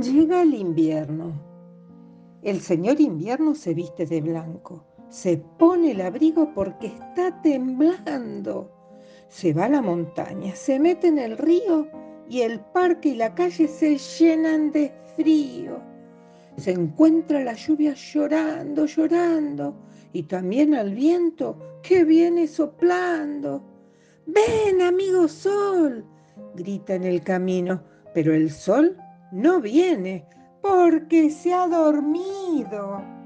Llega el invierno. El señor invierno se viste de blanco, se pone el abrigo porque está temblando. Se va a la montaña, se mete en el río y el parque y la calle se llenan de frío. Se encuentra la lluvia llorando, llorando y también al viento que viene soplando. Ven, amigo sol, grita en el camino, pero el sol no viene porque se ha dormido.